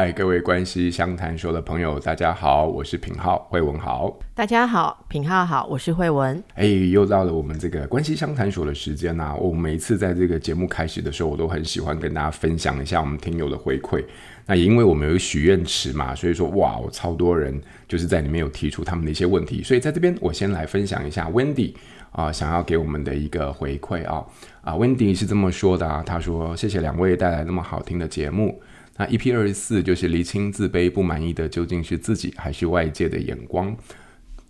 嗨，各位关系相谈所的朋友，大家好，我是品浩，惠文好。大家好，品浩好，我是惠文。哎，又到了我们这个关系相谈所的时间呐、啊！我每一次在这个节目开始的时候，我都很喜欢跟大家分享一下我们听友的回馈。那也因为我们有许愿池嘛，所以说哇，我超多人就是在里面有提出他们的一些问题，所以在这边我先来分享一下 Wendy 啊、呃，想要给我们的一个回馈啊啊，Wendy 是这么说的啊，他说谢谢两位带来那么好听的节目。那 EP 二十四就是厘清自卑不满意的究竟是自己还是外界的眼光，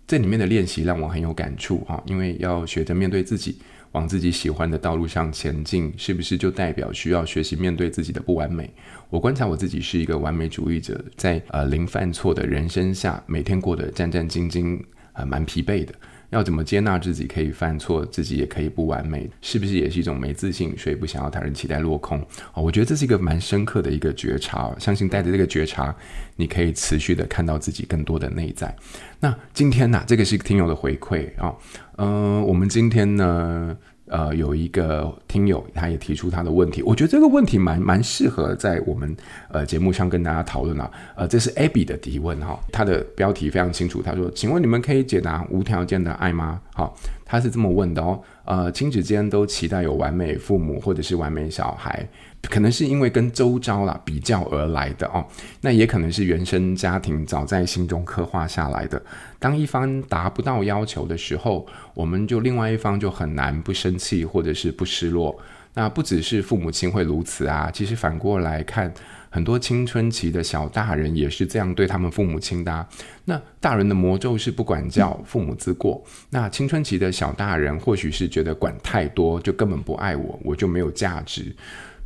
这里面的练习让我很有感触哈，因为要学着面对自己，往自己喜欢的道路上前进，是不是就代表需要学习面对自己的不完美？我观察我自己是一个完美主义者，在呃零犯错的人生下，每天过得战战兢兢，呃蛮疲惫的。要怎么接纳自己可以犯错，自己也可以不完美，是不是也是一种没自信，所以不想要他人期待落空？哦，我觉得这是一个蛮深刻的一个觉察，相信带着这个觉察，你可以持续的看到自己更多的内在。那今天呢、这个是听友的回馈啊，嗯、我们今天呢。呃，有一个听友，他也提出他的问题，我觉得这个问题蛮蛮适合在我们呃节目上跟大家讨论啊。呃，这是 Abby 的提问哈，他的标题非常清楚，他说：“请问你们可以解答无条件的爱吗？”好，他是这么问的哦。呃，亲子间都期待有完美父母或者是完美小孩。可能是因为跟周遭啦比较而来的哦，那也可能是原生家庭早在心中刻画下来的。当一方达不到要求的时候，我们就另外一方就很难不生气或者是不失落。那不只是父母亲会如此啊，其实反过来看，很多青春期的小大人也是这样对他们父母亲的。那大人的魔咒是不管教，父母自过。那青春期的小大人或许是觉得管太多，就根本不爱我，我就没有价值。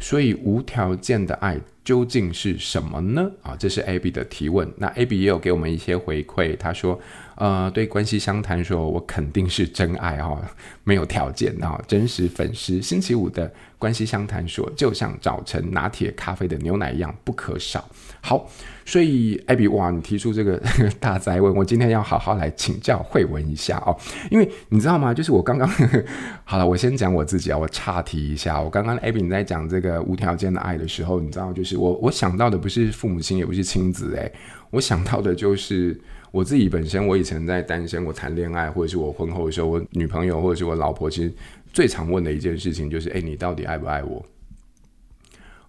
所以无条件的爱究竟是什么呢？啊，这是 Abby 的提问。那 Abby 也有给我们一些回馈，他说，呃，对关系相谈说，我肯定是真爱哈、哦，没有条件啊、真实粉丝。星期五的关系相谈说，就像早晨拿铁咖啡的牛奶一样不可少。好，所以 Abby 哇，你提出这个 大哉问，我今天要好好来请教慧文一下哦，因为你知道吗？就是我刚刚 好了，我先讲我自己啊，我岔题一下，我刚刚 Abby 你在讲这个无条件的爱的时候，你知道，就是我我想到的不是父母亲，也不是亲子，诶，我想到的就是我自己本身。我以前在单身，我谈恋爱，或者是我婚后的时候，我女朋友或者是我老婆，其实最常问的一件事情就是，诶，你到底爱不爱我？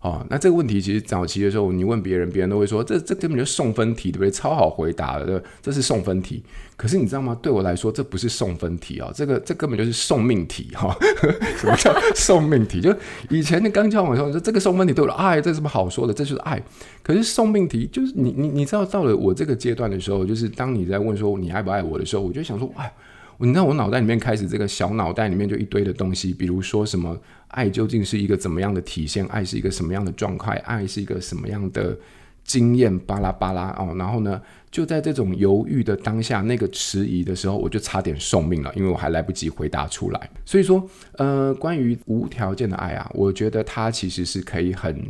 哦，那这个问题其实早期的时候，你问别人，别人都会说，这这根本就送分题，对不对？超好回答的，这是送分题。可是你知道吗？对我来说，这不是送分题哦，这个这根本就是送命题哈、什么叫送命题？就以前你刚交往的时候，说这个送分题对我的爱，这是什么好说的？这就是爱。可是送命题就是你你你知道，到了我这个阶段的时候，就是当你在问说你爱不爱我的时候，我就想说，哎。你知道我脑袋里面开始这个小脑袋里面就一堆的东西，比如说什么爱究竟是一个怎么样的体现？爱是一个什么样的状态？爱是一个什么样的经验？巴拉巴拉哦，然后呢，就在这种犹豫的当下，那个迟疑的时候，我就差点送命了，因为我还来不及回答出来。所以说，呃，关于无条件的爱啊，我觉得它其实是可以很。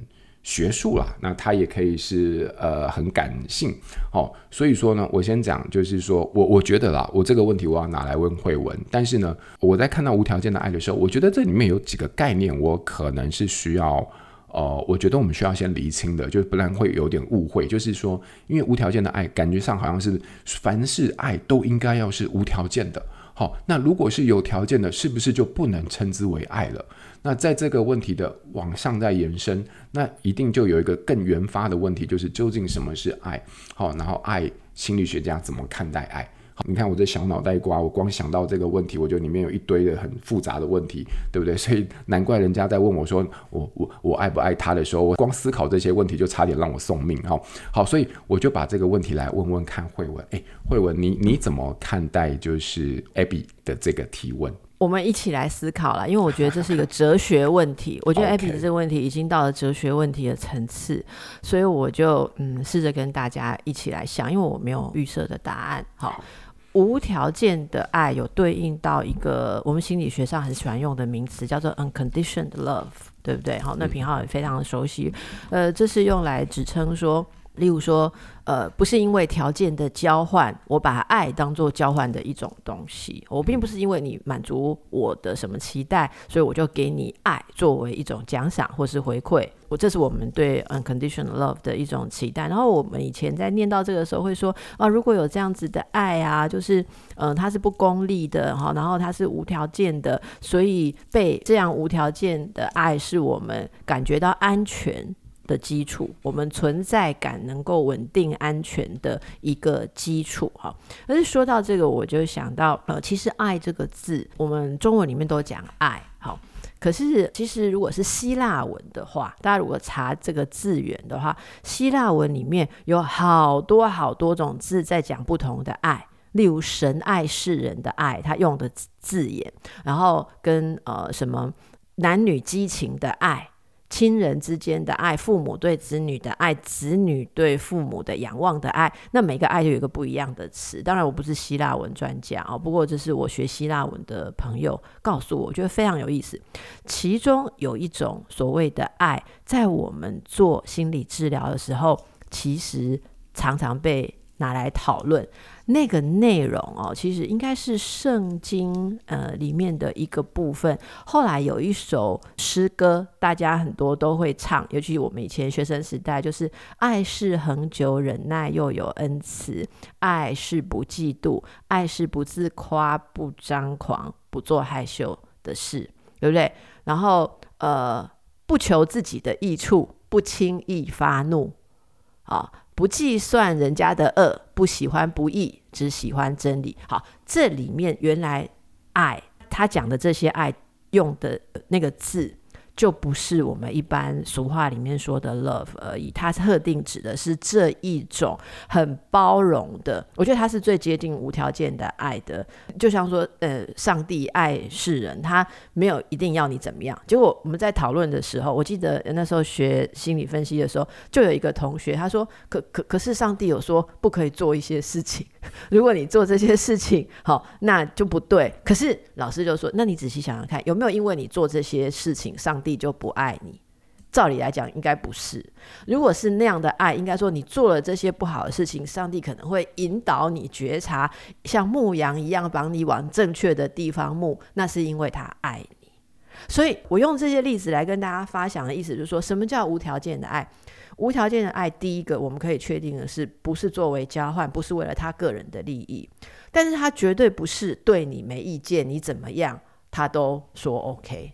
学术啦，那它也可以是呃很感性，哦，所以说呢，我先讲，就是说我我觉得啦，我这个问题我要拿来问慧文，但是呢，我在看到无条件的爱的时候，我觉得这里面有几个概念，我可能是需要，呃，我觉得我们需要先厘清的，就是不然会有点误会，就是说，因为无条件的爱，感觉上好像是凡是爱都应该要是无条件的。好，那如果是有条件的，是不是就不能称之为爱了？那在这个问题的往上再延伸，那一定就有一个更原发的问题，就是究竟什么是爱？好，然后爱心理学家怎么看待爱？好，你看我这小脑袋瓜，我光想到这个问题，我觉得里面有一堆的很复杂的问题，对不对？所以难怪人家在问我说我我我爱不爱他的时候，我光思考这些问题就差点让我送命。哈，好，所以我就把这个问题来问问看慧文。哎，慧文，你你怎么看待就是 Abby 的这个提问？我们一起来思考了，因为我觉得这是一个哲学问题。我觉得 Abby 的这个问题已经到了哲学问题的层次，所以我就嗯试着跟大家一起来想，因为我没有预设的答案。好。无条件的爱有对应到一个我们心理学上很喜欢用的名词，叫做 unconditioned love，对不对？好，那平浩也非常的熟悉。呃，这是用来指称说。例如说，呃，不是因为条件的交换，我把爱当做交换的一种东西。我并不是因为你满足我的什么期待，所以我就给你爱作为一种奖赏或是回馈。我这是我们对 unconditional love 的一种期待。然后我们以前在念到这个时候会说啊，如果有这样子的爱啊，就是嗯、它是不功利的哈，然后它是无条件的，所以被这样无条件的爱是我们感觉到安全的基础，我们存在感能够稳定安全的一个基础哈。但是说到这个，我就想到呃，其实“爱”这个字，我们中文里面都讲爱，好。可是其实如果是希腊文的话，大家如果查这个字源的话，希腊文里面有好多好多种字在讲不同的爱，例如神爱世人的爱，他用的字眼，然后跟呃什么男女激情的爱。亲人之间的爱，父母对子女的爱，子女对父母的仰望的爱，那每个爱就有一个不一样的词。当然，我不是希腊文专家哦，不过这是我学希腊文的朋友告诉我，我觉得非常有意思。其中有一种所谓的爱，在我们做心理治疗的时候，其实常常被拿来讨论。那个内容哦，其实应该是圣经呃里面的一个部分。后来有一首诗歌，大家很多都会唱，尤其我们以前学生时代，就是“爱是恒久忍耐，又有恩慈；爱是不嫉妒，爱是不自夸，不张狂，不做害羞的事”，对不对？然后呃，不求自己的益处，不轻易发怒，啊。不计算人家的恶，不喜欢不义，只喜欢真理。好，这里面原来爱，他讲的这些爱用的那个字。就不是我们一般俗话里面说的 love 而已，它特定指的是这一种很包容的。我觉得它是最接近无条件的爱的。就像说，呃，上帝爱世人，他没有一定要你怎么样。结果我们在讨论的时候，我记得那时候学心理分析的时候，就有一个同学他说：“可可可是上帝有说不可以做一些事情，如果你做这些事情，好，那就不对。”可是老师就说：“那你仔细想想看，有没有因为你做这些事情，上帝就不爱你，照理来讲应该不是。如果是那样的爱，应该说你做了这些不好的事情，上帝可能会引导你觉察，像牧羊一样，把你往正确的地方牧。那是因为他爱你。所以我用这些例子来跟大家发想的意思，就是说什么叫无条件的爱？无条件的爱，第一个我们可以确定的是，不是作为交换，不是为了他个人的利益，但是他绝对不是对你没意见，你怎么样他都说 OK。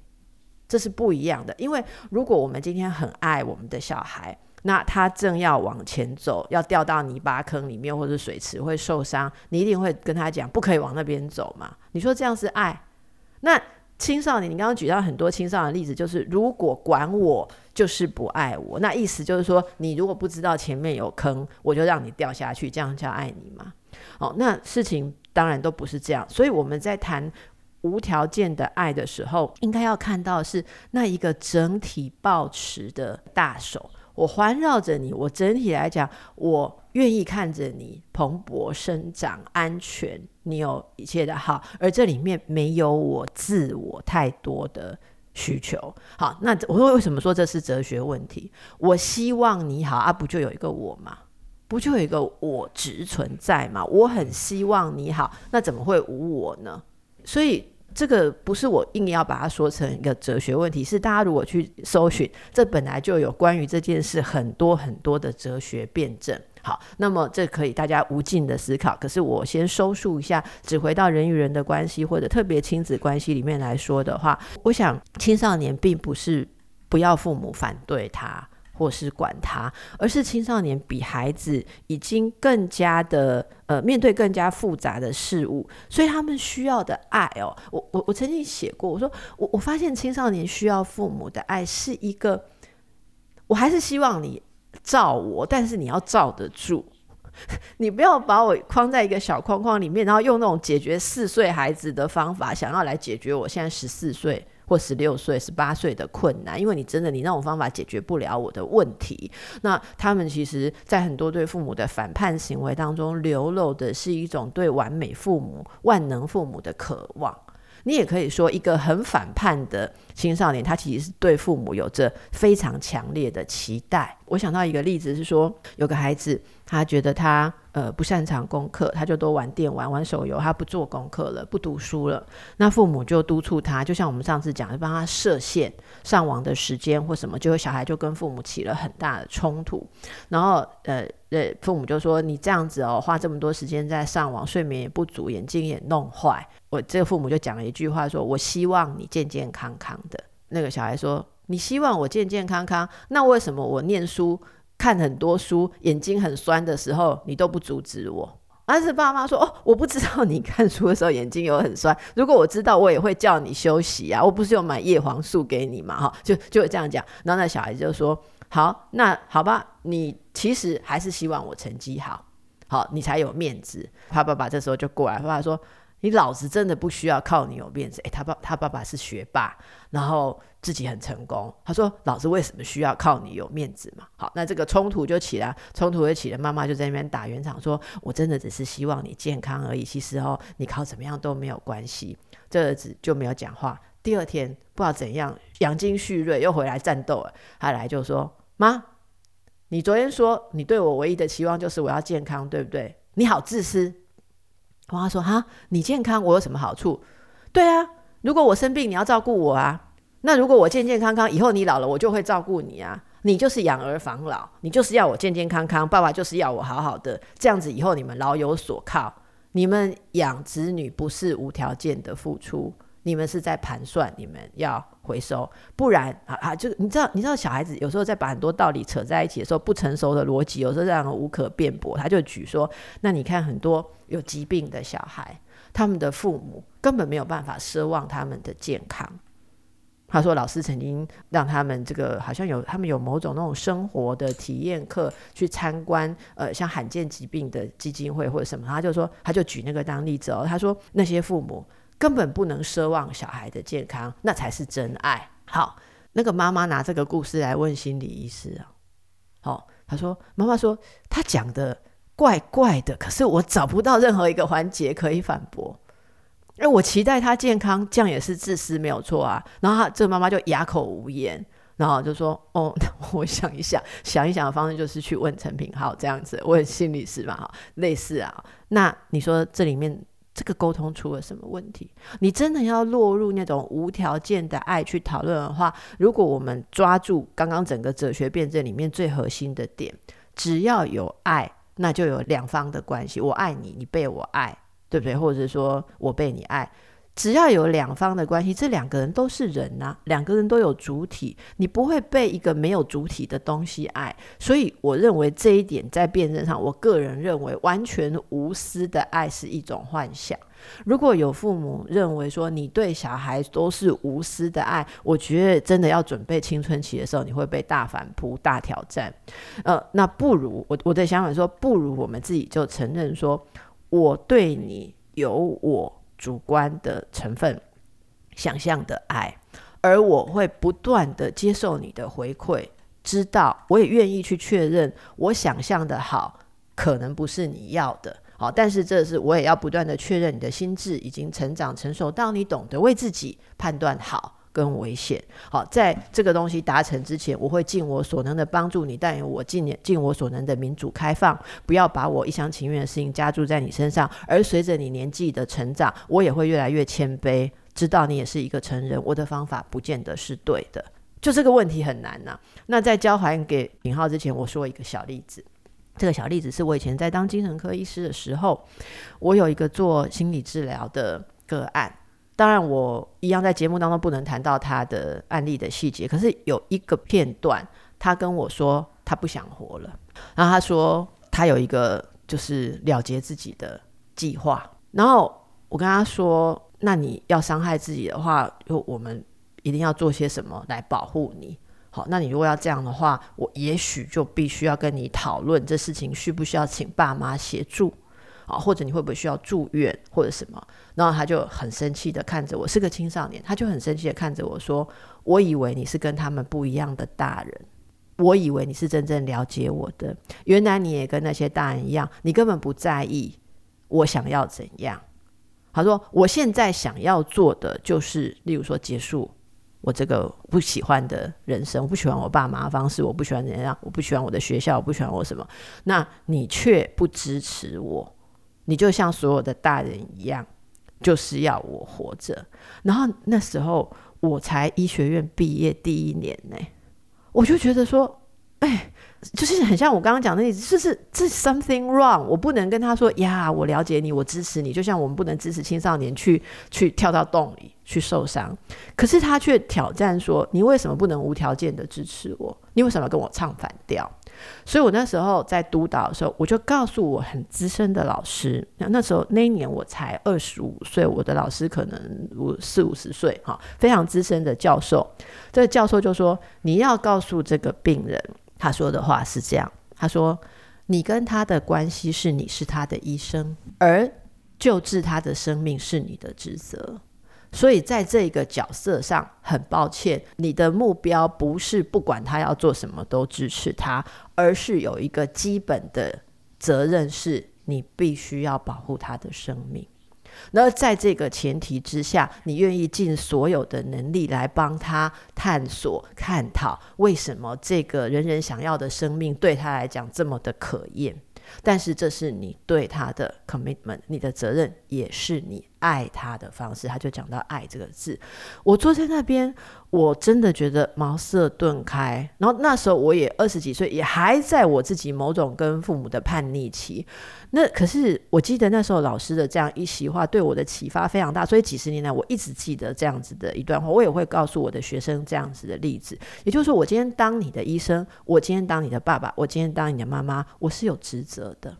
这是不一样的，因为如果我们今天很爱我们的小孩，那他正要往前走，要掉到泥巴坑里面或者水池会受伤，你一定会跟他讲不可以往那边走嘛？你说这样是爱？那青少年，你刚刚举到很多青少年的例子，就是如果管我就是不爱我，那意思就是说，你如果不知道前面有坑，我就让你掉下去，这样叫爱你吗？哦，那事情当然都不是这样，所以我们在谈。无条件的爱的时候，应该要看到是那一个整体抱持的大手。我环绕着你，我整体来讲，我愿意看着你蓬勃生长、安全，你有一切的好，而这里面没有我自我太多的需求。好，那我为什么说这是哲学问题？我希望你好啊，不就有一个我吗？不就有一个我执存在吗？我很希望你好，那怎么会无我呢？所以这个不是我硬要把它说成一个哲学问题，是大家如果去搜寻，这本来就有关于这件事很多很多的哲学辩证。好，那么这可以大家无尽的思考。可是我先收束一下，只回到人与人的关系或者特别亲子关系里面来说的话，我想青少年并不是不要父母反对他。或是管他，而是青少年比孩子已经更加的呃面对更加复杂的事物，所以他们需要的爱哦，我我我曾经写过，我说我我发现青少年需要父母的爱是一个，我还是希望你照我，但是你要照得住，你不要把我框在一个小框框里面，然后用那种解决四岁孩子的方法，想要来解决我现在十四岁。或十六岁、十八岁的困难，因为你真的你那种方法解决不了我的问题。那他们其实，在很多对父母的反叛行为当中，流露的是一种对完美父母、万能父母的渴望。你也可以说，一个很反叛的青少年，他其实是对父母有着非常强烈的期待。我想到一个例子是说，有个孩子，他觉得他呃不擅长功课，他就多玩电玩、玩手游，他不做功课了，不读书了。那父母就督促他，就像我们上次讲的，帮他设限上网的时间或什么，就小孩就跟父母起了很大的冲突。然后呃呃，父母就说：“你这样子哦，花这么多时间在上网，睡眠也不足，眼睛也弄坏。”我这个父母就讲了一句话说：“我希望你健健康康的。”那个小孩说。你希望我健健康康，那为什么我念书看很多书，眼睛很酸的时候，你都不阻止我？但是爸妈说：“哦，我不知道你看书的时候眼睛有很酸。如果我知道，我也会叫你休息啊。我不是有买叶黄素给你嘛？哈，就就这样讲。然后那小孩子就说：好，那好吧，你其实还是希望我成绩好，好，你才有面子。他爸爸这时候就过来，爸爸说。”你老子真的不需要靠你有面子。诶，他爸他爸爸是学霸，然后自己很成功。他说：“老子为什么需要靠你有面子嘛？”好，那这个冲突就起来，冲突就起来。妈妈就在那边打圆场，说：“我真的只是希望你健康而已。其实哦，你考怎么样都没有关系。”这儿子就没有讲话。第二天不知道怎样，养精蓄锐又回来战斗了。他来就说：“妈，你昨天说你对我唯一的期望就是我要健康，对不对？你好自私。”妈妈说：“哈，你健康，我有什么好处？对啊，如果我生病，你要照顾我啊。那如果我健健康康，以后你老了，我就会照顾你啊。你就是养儿防老，你就是要我健健康康，爸爸就是要我好好的，这样子以后你们老有所靠。你们养子女不是无条件的付出。”你们是在盘算，你们要回收，不然啊啊，就你知道，你知道小孩子有时候在把很多道理扯在一起的时候，不成熟的逻辑有时候让人无可辩驳。他就举说，那你看很多有疾病的小孩，他们的父母根本没有办法奢望他们的健康。他说，老师曾经让他们这个好像有他们有某种那种生活的体验课去参观，呃，像罕见疾病的基金会或者什么，他就说，他就举那个当例子哦，他说那些父母。根本不能奢望小孩的健康，那才是真爱。好，那个妈妈拿这个故事来问心理医师啊。好，她说：“妈妈说她讲的怪怪的，可是我找不到任何一个环节可以反驳。哎，我期待他健康，这样也是自私，没有错啊。”然后他这个妈妈就哑口无言，然后就说：“哦，我想一想，想一想的方式就是去问陈品浩这样子，问心理师嘛，哈，类似啊。那你说这里面？”这个沟通出了什么问题？你真的要落入那种无条件的爱去讨论的话，如果我们抓住刚刚整个哲学辩证里面最核心的点，只要有爱，那就有两方的关系。我爱你，你被我爱，对不对？或者说我被你爱。只要有两方的关系，这两个人都是人呐、两个人都有主体，你不会被一个没有主体的东西爱。所以，我认为这一点在辩证上，我个人认为完全无私的爱是一种幻想。如果有父母认为说你对小孩都是无私的爱，我觉得真的要准备青春期的时候，你会被大反扑、大挑战。呃，那不如我我的想法说，不如我们自己就承认说，我对你有我。主观的成分，想象的爱，而我会不断的接受你的回馈，知道我也愿意去确认，我想象的好可能不是你要的，好，但是这是我也要不断的确认你的心智已经成长成熟到你懂得为自己判断好。跟危险，好，在这个东西达成之前，我会尽我所能的帮助你，但我尽尽我所能的民主开放，不要把我一厢情愿的事情加注在你身上。而随着你年纪的成长，我也会越来越谦卑，知道你也是一个成人，我的方法不见得是对的。就这个问题很难呐、那在交还给品浩之前，我说一个小例子。这个小例子是我以前在当精神科医师的时候，我有一个做心理治疗的个案。当然，我一样在节目当中不能谈到他的案例的细节。可是有一个片段，他跟我说他不想活了，然后他说他有一个就是了结自己的计划。然后我跟他说：“那你要伤害自己的话，就我们一定要做些什么来保护你。好，那你如果要这样的话，我也许就必须要跟你讨论这事情需不需要请爸妈协助。”啊，或者你会不会需要住院或者什么？然后他就很生气的看着我，是个青少年，他就很生气的看着我说：“我以为你是跟他们不一样的大人，我以为你是真正了解我的，原来你也跟那些大人一样，你根本不在意我想要怎样。”他说：“我现在想要做的就是，例如说结束。”我这个不喜欢的人生，我不喜欢我爸妈的方式，我不喜欢怎样，我不喜欢我的学校，我不喜欢我什么。那你却不支持我，你就像所有的大人一样，就是要我活着。然后那时候我才医学院毕业第一年呢，我就觉得说，哎。就是很像我刚刚讲的例子，就是这 something wrong，我不能跟他说呀，我了解你，我支持你，就像我们不能支持青少年去去跳到洞里去受伤，可是他却挑战说，你为什么不能无条件的支持我？你为什么要跟我唱反调？所以我那时候在督导的时候，我就告诉我很资深的老师，那那时候那一年我才二十五岁，我的老师可能五四五十岁，哈，非常资深的教授，这个教授就说，你要告诉这个病人。他说的话是这样：他说，你跟他的关系是你是他的医生，而救治他的生命是你的职责。所以在这个角色上，很抱歉，你的目标不是不管他要做什么都支持他，而是有一个基本的责任，是你必须要保护他的生命。那在这个前提之下，你愿意尽所有的能力来帮他探索、探讨，为什么这个人人想要的生命对他来讲这么的可厌？但是这是你对他的 commitment，你的责任，也是你爱他的方式。他就讲到“爱”这个字，我坐在那边，我真的觉得茅塞顿开。然后那时候我也二十几岁，也还在我自己某种跟父母的叛逆期。那可是我记得那时候老师的这样一席话对我的启发非常大，所以几十年来我一直记得这样子的一段话，我也会告诉我的学生这样子的例子。也就是说，我今天当你的医生，我今天当你的爸爸，我今天当你的妈妈，我是有职责的。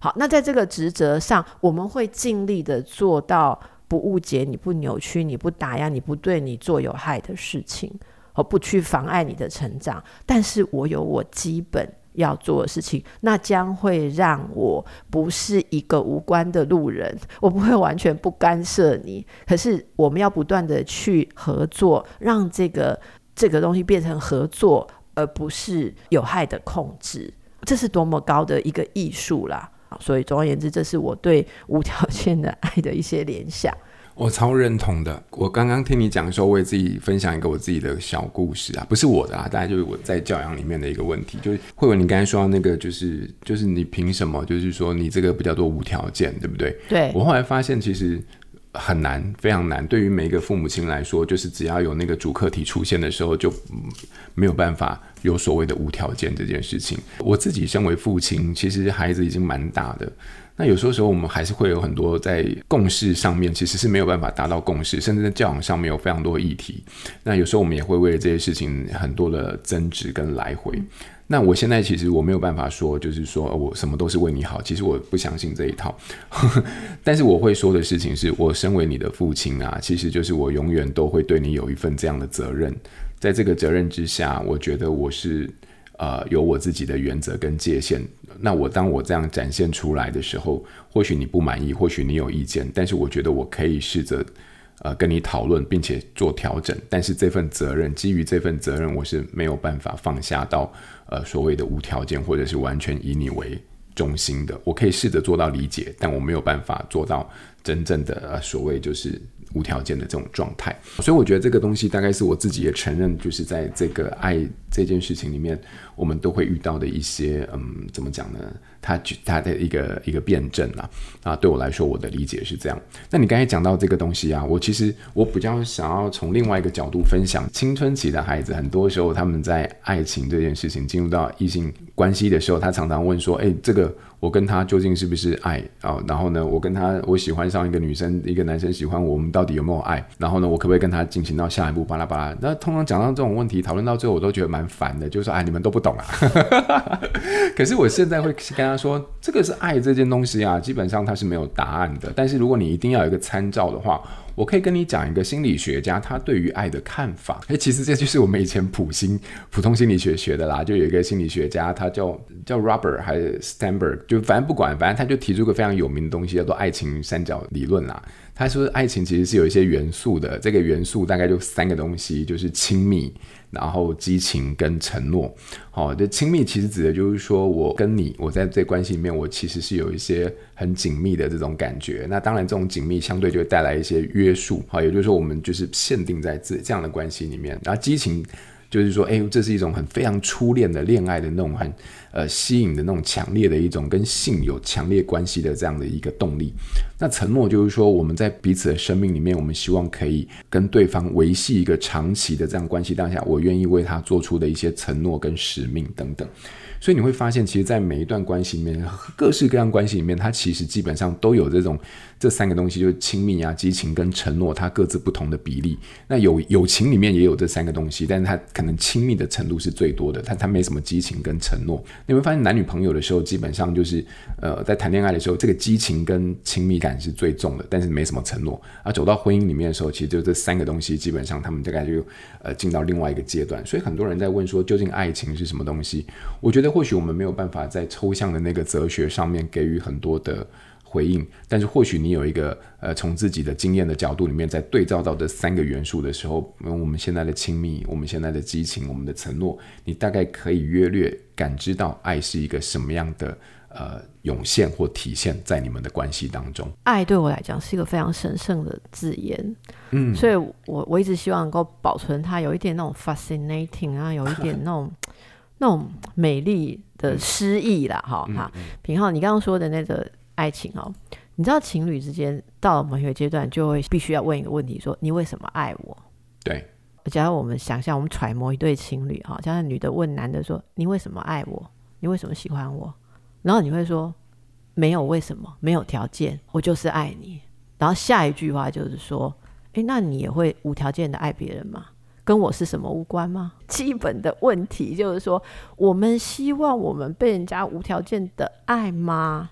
好，那在这个职责上，我们会尽力的做到不误解你、不扭曲你、不打压你、不对你做有害的事情，而不去妨碍你的成长。但是我有我基本。要做的事情，那将会让我不是一个无关的路人，我不会完全不干涉你。可是我们要不断的去合作，让这个这个东西变成合作，而不是有害的控制。这是多么高的一个艺术啦！所以总而言之，这是我对无条件的爱的一些联想。我超认同的。我刚刚听你讲的时候，我也自己分享一个我自己的小故事啊，不是我的啊，大概就是我在教养里面的一个问题。就是慧文，你刚才说到那个，就是就是你凭什么？就是说你这个不叫做无条件，对不对？对。我后来发现，其实很难，非常难。对于每一个父母亲来说，就是只要有那个主客体出现的时候，就没有办法有所谓的无条件这件事情。我自己身为父亲，其实孩子已经蛮大的。那有时候时候我们还是会有很多在共识上面其实是没有办法达到共识，甚至在教养上面有非常多议题。那有时候我们也会为了这些事情很多的争执跟来回。那我现在其实我没有办法说，就是说我什么都是为你好，其实我不相信这一套。但是我会说的事情是，我身为你的父亲啊，其实就是我永远都会对你有一份这样的责任。在这个责任之下，我觉得我是。呃，有我自己的原则跟界限。那我当我这样展现出来的时候，或许你不满意，或许你有意见，但是我觉得我可以试着呃跟你讨论，并且做调整。但是这份责任，基于这份责任，我是没有办法放下到呃所谓的无条件，或者是完全以你为中心的。我可以试着做到理解，但我没有办法做到真正的呃所谓就是。无条件的这种状态，所以我觉得这个东西大概是我自己也承认，就是在这个爱这件事情里面，我们都会遇到的一些，嗯，怎么讲呢？他他的一个一个辩证啊，啊，对我来说，我的理解是这样。那你刚才讲到这个东西啊，我其实我比较想要从另外一个角度分享，青春期的孩子，很多时候他们在爱情这件事情进入到异性关系的时候，他常常问说，哎，这个。我跟他究竟是不是爱啊？然后呢，我跟他，我喜欢上一个女生，一个男生喜欢我，我们到底有没有爱？然后呢，我可不可以跟他进行到下一步？巴拉巴拉。那通常讲到这种问题，讨论到最后，我都觉得蛮烦的，就是说，哎，你们都不懂啊。可是我现在会跟他说，这个是爱这件东西啊，基本上它是没有答案的。但是如果你一定要有一个参照的话，我可以跟你讲一个心理学家他对于爱的看法。诶，其实这就是我们以前普心普通心理学学的啦。就有一个心理学家，他叫叫 Robert 还是 Stanberg，就反正不管，反正他就提出个非常有名的东西，叫做爱情三角理论啦。他说爱情其实是有一些元素的，这个元素大概就三个东西，就是亲密。然后激情跟承诺，好、哦，这亲密其实指的就是说我跟你，我在这关系里面，我其实是有一些很紧密的这种感觉。那当然，这种紧密相对就会带来一些约束，好、也就是说，我们就是限定在这这样的关系里面。然后激情。就是说，哎，这是一种很非常初恋的恋爱的那种很呃吸引的那种强烈的一种跟性有强烈关系的这样的一个动力。那承诺就是说，我们在彼此的生命里面，我们希望可以跟对方维系一个长期的这样关系。当下，我愿意为他做出的一些承诺跟使命等等。所以你会发现，其实，在每一段关系里面，各式各样关系里面，它其实基本上都有这种这三个东西，就是亲密啊、激情跟承诺，它各自不同的比例。那友友情里面也有这三个东西，但是它可能亲密的程度是最多的，它它没什么激情跟承诺。你会发现，男女朋友的时候，基本上就是呃，在谈恋爱的时候，这个激情跟亲密感是最重的，但是没什么承诺。而走到婚姻里面的时候，其实就这三个东西，基本上他们大概就呃进到另外一个阶段。所以很多人在问说，究竟爱情是什么东西？我觉得。或许我们没有办法在抽象的那个哲学上面给予很多的回应，但是或许你有一个呃，从自己的经验的角度里面，在对照到这三个元素的时候，我们现在的亲密，我们现在的激情，我们的承诺，你大概可以约略感知到爱是一个什么样的呃涌现或体现在你们的关系当中。爱对我来讲是一个非常神圣的字眼，嗯，所以我我一直希望能够保存它，有一点那种 fascinating 啊，有一点那种。那种美丽的诗意啦，哈、嗯，哈，品浩，你刚刚说的那个爱情哦，你知道情侣之间到了某一个阶段，就会必须要问一个问题：说你为什么爱我？对。假如我们想象，我们揣摩一对情侣哈，假如女的问男的说：“你为什么爱我？你为什么喜欢我？”然后你会说：“没有为什么，没有条件，我就是爱你。”然后下一句话就是说：“诶，那你也会无条件的爱别人吗？”跟我是什么无关吗？基本的问题就是说，我们希望我们被人家无条件的爱吗？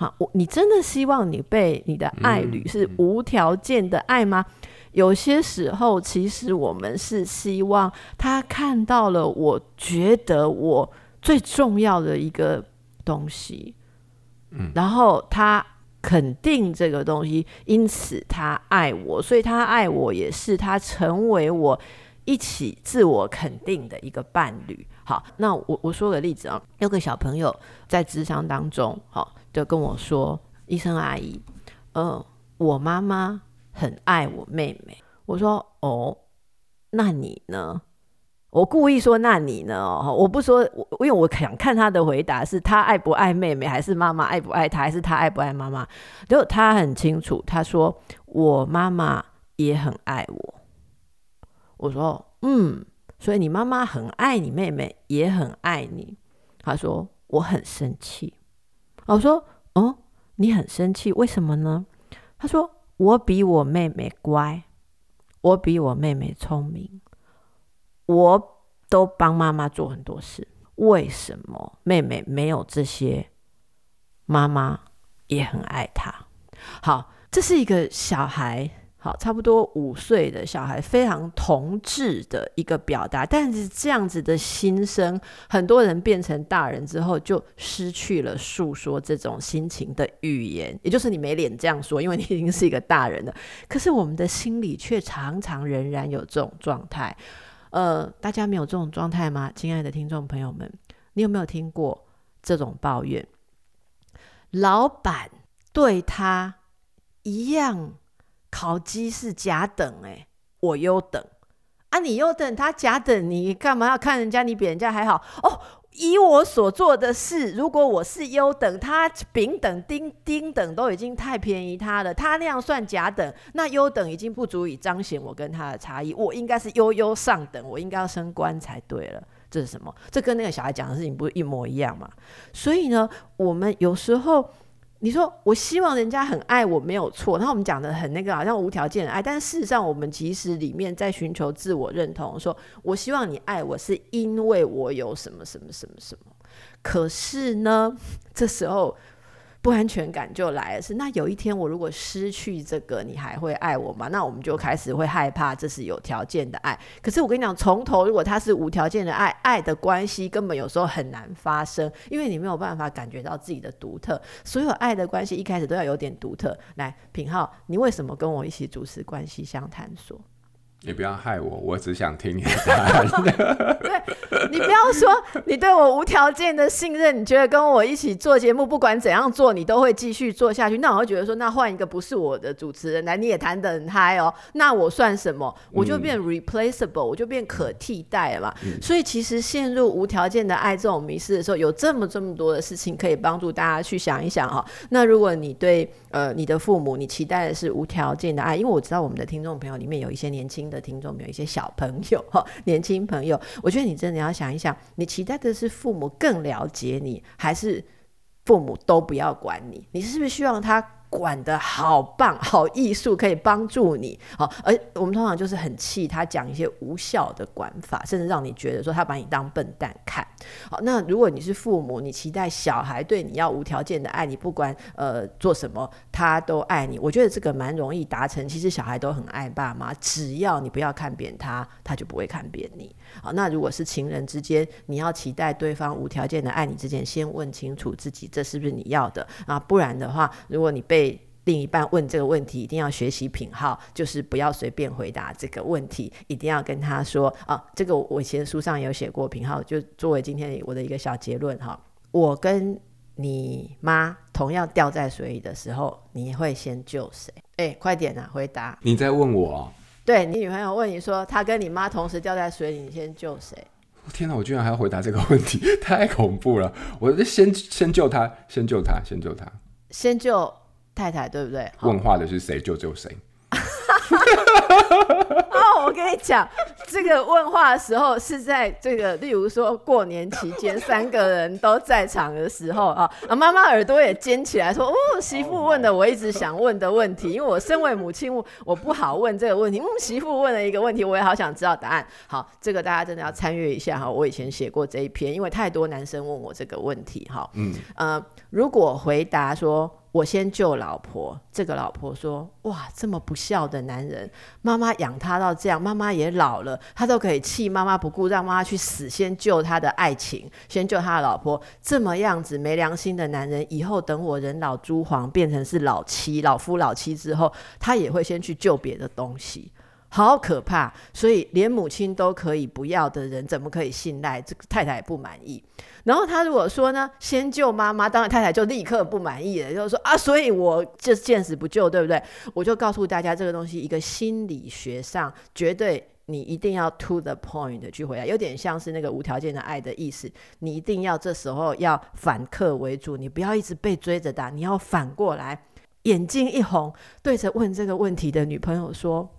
好，我你真的希望你被你的爱侣是无条件的爱吗？有些时候，其实我们是希望他看到了，我觉得我最重要的一个东西，嗯，然后他。肯定这个东西，因此他爱我，所以他爱我也是他成为我一起自我肯定的一个伴侣。好，那我我说个例子啊，有个小朋友在智商当中，好，就跟我说：“医生阿姨，嗯，我妈妈很爱我妹妹。”我说：“哦，那你呢？”我故意说，那你呢？我不说，我因为我想看他的回答是他爱不爱妹妹，还是妈妈爱不爱他，还是他爱不爱妈妈？就他很清楚，他说我妈妈也很爱我。我说，嗯，所以你妈妈很爱你妹妹，也很爱你。他说我很生气。我说，哦，你很生气，为什么呢？他说我比我妹妹乖，我比我妹妹聪明。我都帮妈妈做很多事，为什么妹妹没有这些？妈妈也很爱她。好，这是一个小孩，好，差不多五岁的小孩，非常童稚的一个表达。但是这样子的心声，很多人变成大人之后，就失去了诉说这种心情的语言，也就是你没脸这样说，因为你已经是一个大人了。可是我们的心里却常常仍然有这种状态。呃，大家没有这种状态吗？亲爱的听众朋友们，你有没有听过这种抱怨？老板对他一样，考绩是甲等，哎，我优等啊，你优等，他甲等，你干嘛要看人家？你比人家还好哦。以我所做的事，如果我是优等，他丙等、丁丁等都已经太便宜他了。他那样算甲等，那优等已经不足以彰显我跟他的差异。我应该是优优上等，我应该要升官才对了。这是什么？这跟那个小孩讲的事情不是一模一样吗？所以呢，我们有时候你说我希望人家很爱我没有错，然后我们讲的很那个好像无条件的爱，但是事实上我们其实里面在寻求自我认同，说我希望你爱我是因为我有什么什么什么什么，可是呢，这时候。不安全感就来了，是那有一天我如果失去这个，你还会爱我吗？那我们就开始会害怕，这是有条件的爱。可是我跟你讲，从头如果他是无条件的爱，爱的关系根本有时候很难发生，因为你没有办法感觉到自己的独特。所有爱的关系一开始都要有点独特。来，品浩，你为什么跟我一起主持关系相探索？你不要害我，我只想听你的答案。对，你不要说你对我无条件的信任，你觉得跟我一起做节目，不管怎样做，你都会继续做下去。那我会觉得说，那换一个不是我的主持人来，你也谈得很嗨哦。那我算什么？我就变 replaceable，、嗯、我就变可替代了嘛。嗯、所以其实陷入无条件的爱这种迷失的时候，有这么这么多的事情可以帮助大家去想一想哈。那如果你对呃你的父母，你期待的是无条件的爱，因为我知道我们的听众朋友里面有一些年轻。的听众有一些小朋友 哈，年轻朋友，我觉得你真的要想一想，你期待的是父母更了解你，还是父母都不要管你？你是不是希望他？管得好棒，好艺术可以帮助你。好，而我们通常就是很气他讲一些无效的管法，甚至让你觉得说他把你当笨蛋看。好，那如果你是父母，你期待小孩对你要无条件的爱你，不管呃做什么他都爱你。我觉得这个蛮容易达成。其实小孩都很爱爸妈，只要你不要看扁他，他就不会看扁你。好，那如果是情人之间，你要期待对方无条件的爱你之前，先问清楚自己这是不是你要的啊？不然的话，如果你被另一半问这个问题，一定要学习品号，就是不要随便回答这个问题，一定要跟他说啊，这个我以前书上有写过，品号就作为今天我的一个小结论哈，我跟你妈同样掉在水里的时候，你会先救谁？哎，快点啊，回答！你在问我？对，你女朋友问你说，她跟你妈同时掉在水里，你先救谁？天哪，我居然还要回答这个问题，太恐怖了！我就先先救她，先救她，先救她。先救太太，对不对？问话的是谁，救救谁。哦，我跟你讲，这个问话的时候是在这个，例如说过年期间，三个人都在场的时候啊，啊，妈妈耳朵也尖起来说：“哦，媳妇问的我一直想问的问题，因为我身为母亲，我不好问这个问题。嗯，媳妇问了一个问题，我也好想知道答案。好，这个大家真的要参阅一下哈。我以前写过这一篇，因为太多男生问我这个问题哈。嗯，呃，如果回答说。我先救老婆，这个老婆说：“哇，这么不孝的男人，妈妈养他到这样，妈妈也老了，他都可以弃妈妈不顾，让妈妈去死，先救他的爱情，先救他的老婆，这么样子没良心的男人，以后等我人老珠黄，变成是老妻、老夫、老妻之后，他也会先去救别的东西。”好可怕！所以连母亲都可以不要的人，怎么可以信赖？这个太太也不满意。然后他如果说呢，先救妈妈，当然太太就立刻不满意了，就是说啊，所以我就见死不救，对不对？我就告诉大家，这个东西一个心理学上绝对，你一定要 to the point 的去回答，有点像是那个无条件的爱的意思。你一定要这时候要反客为主，你不要一直被追着打，你要反过来，眼睛一红，对着问这个问题的女朋友说。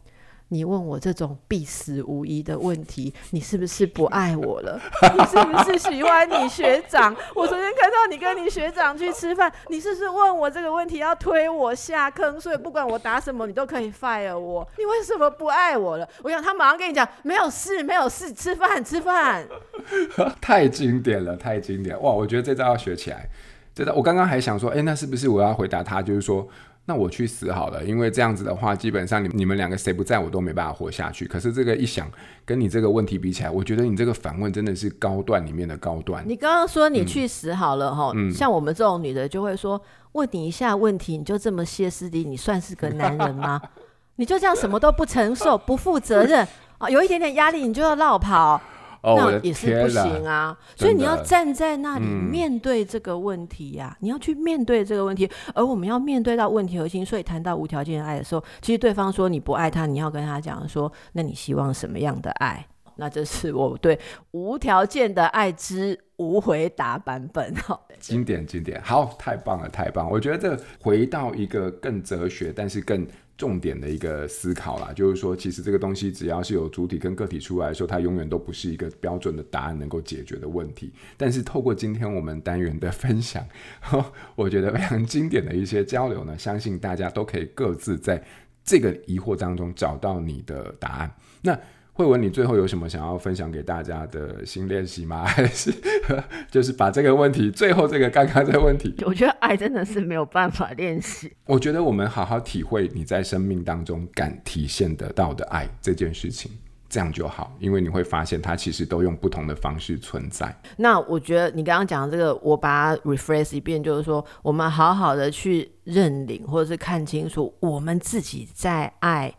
你问我这种必死无疑的问题，你是不是不爱我了？你是不是喜欢你学长？我昨天看到你跟你学长去吃饭，你是不是问我这个问题要推我下坑？所以不管我答什么，你都可以 fire 我。你为什么不爱我了？我想他马上跟你讲，没有事，没有事，吃饭，吃饭。太经典了，太经典哇！我觉得这招要学起来。这招我刚刚还想说，哎，那是不是我要回答他？就是说。那我去死好了，因为这样子的话，基本上你你们两个谁不在我都没办法活下去。可是这个一想，跟你这个问题比起来，我觉得你这个反问真的是高段里面的高段。你刚刚说你去死好了哈，嗯、像我们这种女的就会说，问你一下问题，你就这么歇斯底里，你算是个男人吗？你就这样什么都不承受，不负责任啊，有一点点压力你就要绕跑。哦、那也是不行啊，所以你要站在那里面对这个问题呀、啊，嗯、你要去面对这个问题，而我们要面对到问题核心。所以谈到无条件的爱的时候，其实对方说你不爱他，你要跟他讲说，那你希望什么样的爱？那这是我对无条件的爱之无回答版本。经典经典，好，太棒了，太棒！我觉得这回到一个更哲学，但是更。重点的一个思考啦，就是说，其实这个东西只要是有主体跟个体出来说，它永远都不是一个标准的答案能够解决的问题。但是透过今天我们单元的分享，我觉得非常经典的一些交流呢，相信大家都可以各自在这个疑惑当中找到你的答案。那慧文，你最后有什么想要分享给大家的新练习吗？还是 就是把这个问题，最后这个刚刚这个问题，我觉得爱真的是没有办法练习。我觉得我们好好体会你在生命当中敢体现得到的爱这件事情，这样就好，因为你会发现它其实都用不同的方式存在。那我觉得你刚刚讲的这个，我把它 rephrase 一遍，就是说，我们好好的去认领，或者是看清楚我们自己在爱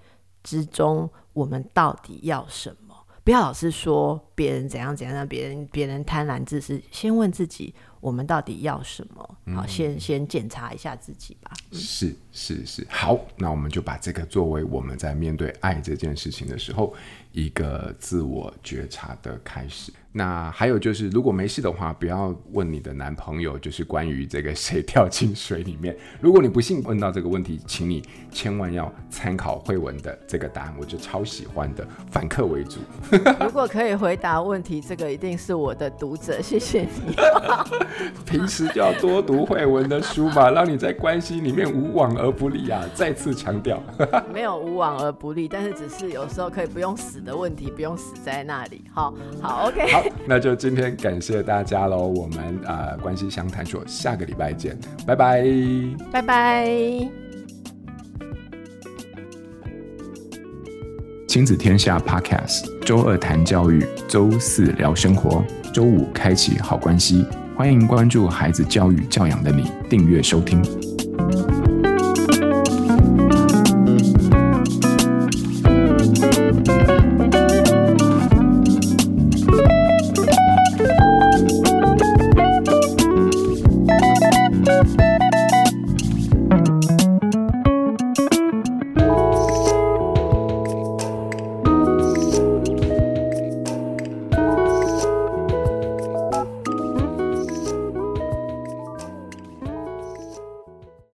之中。我们到底要什么？不要老是说别人怎样怎样，让别人别人贪婪自私。先问自己，我们到底要什么？嗯、好，先先检查一下自己吧。嗯、是是是，好，那我们就把这个作为我们在面对爱这件事情的时候一个自我觉察的开始。那还有就是，如果没事的话，不要问你的男朋友，就是关于这个谁 掉进水里面。如果你不幸问到这个问题，请你千万要参考慧文的这个答案，我就超喜欢的，反客为主。如果可以回答问题，这个一定是我的读者，谢谢你。平时就要多读慧文的书嘛，让你在关系里面无往而不利啊！再次强调，没有无往而不利，但是只是有时候可以不用死的问题，不用死在那里。好，好，OK。好 那就今天感谢大家喽，我们呃关系相谈所下个礼拜见，拜拜，拜拜。亲子天下 Podcast，周二谈教育，周四聊生活，周五开启好关系，欢迎关注孩子教育教养的你，订阅收听。